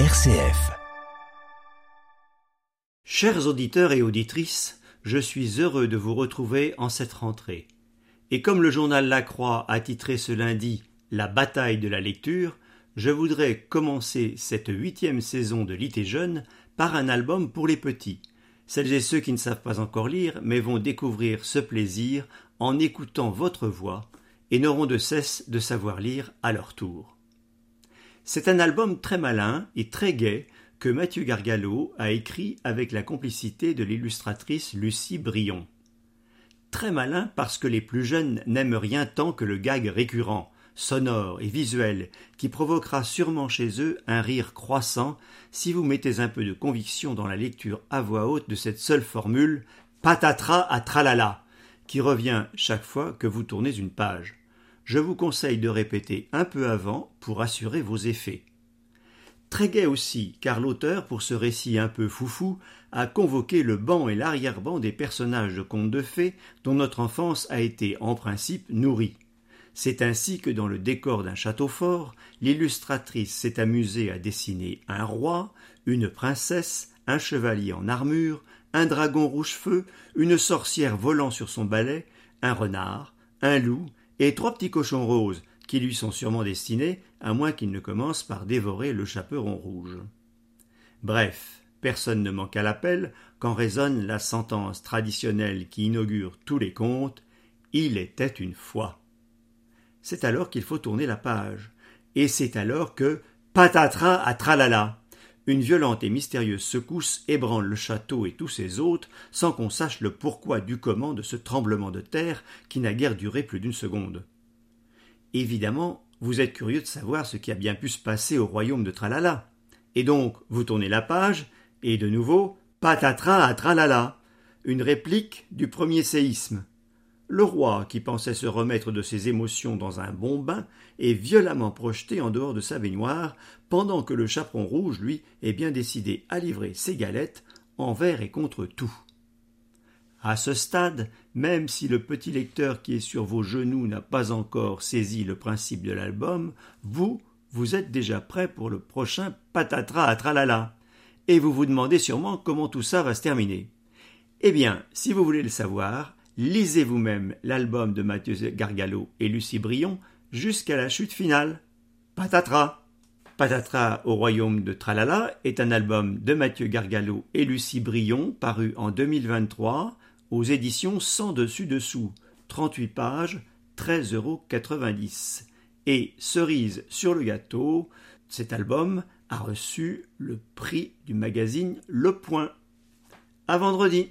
RCF. Chers auditeurs et auditrices, je suis heureux de vous retrouver en cette rentrée. Et comme le journal La Croix a titré ce lundi La bataille de la lecture, je voudrais commencer cette huitième saison de Lit Jeune par un album pour les petits. Celles et ceux qui ne savent pas encore lire, mais vont découvrir ce plaisir en écoutant votre voix et n'auront de cesse de savoir lire à leur tour. C'est un album très malin et très gai que Mathieu Gargalo a écrit avec la complicité de l'illustratrice Lucie Brion. Très malin parce que les plus jeunes n'aiment rien tant que le gag récurrent, sonore et visuel, qui provoquera sûrement chez eux un rire croissant si vous mettez un peu de conviction dans la lecture à voix haute de cette seule formule patatras à tralala, qui revient chaque fois que vous tournez une page je vous conseille de répéter un peu avant pour assurer vos effets. Très gai aussi, car l'auteur, pour ce récit un peu foufou, a convoqué le banc et l'arrière-ban des personnages de contes de fées dont notre enfance a été en principe nourrie. C'est ainsi que dans le décor d'un château fort, l'illustratrice s'est amusée à dessiner un roi, une princesse, un chevalier en armure, un dragon rouge-feu, une sorcière volant sur son balai, un renard, un loup, et trois petits cochons roses, qui lui sont sûrement destinés, à moins qu'il ne commence par dévorer le chaperon rouge. Bref, personne ne manque à l'appel quand résonne la sentence traditionnelle qui inaugure tous les contes Il était une fois. C'est alors qu'il faut tourner la page, et c'est alors que patatras à tralala une violente et mystérieuse secousse ébranle le château et tous ses hôtes, sans qu'on sache le pourquoi du comment de ce tremblement de terre qui n'a guère duré plus d'une seconde. Évidemment, vous êtes curieux de savoir ce qui a bien pu se passer au royaume de Tralala. Et donc, vous tournez la page, et de nouveau, patatras à tralala, une réplique du premier séisme. Le roi, qui pensait se remettre de ses émotions dans un bon bain, est violemment projeté en dehors de sa baignoire, pendant que le chaperon rouge, lui, est bien décidé à livrer ses galettes envers et contre tout. À ce stade, même si le petit lecteur qui est sur vos genoux n'a pas encore saisi le principe de l'album, vous, vous êtes déjà prêt pour le prochain patatras à tralala. Et vous vous demandez sûrement comment tout ça va se terminer. Eh bien, si vous voulez le savoir, lisez vous-même l'album de Mathieu Gargalo et Lucie Brion jusqu'à la chute finale. Patatras Patatras au royaume de Tralala est un album de Mathieu Gargalo et Lucie Brion paru en 2023 aux éditions sans dessus dessous, 38 pages, 13,90 euros. Et cerise sur le gâteau, cet album a reçu le prix du magazine Le Point. À vendredi!